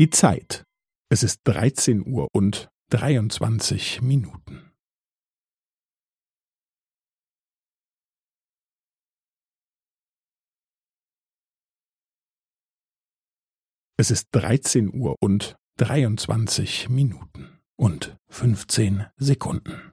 Die Zeit. Es ist 13 Uhr und 23 Minuten. Es ist 13 Uhr und 23 Minuten und 15 Sekunden.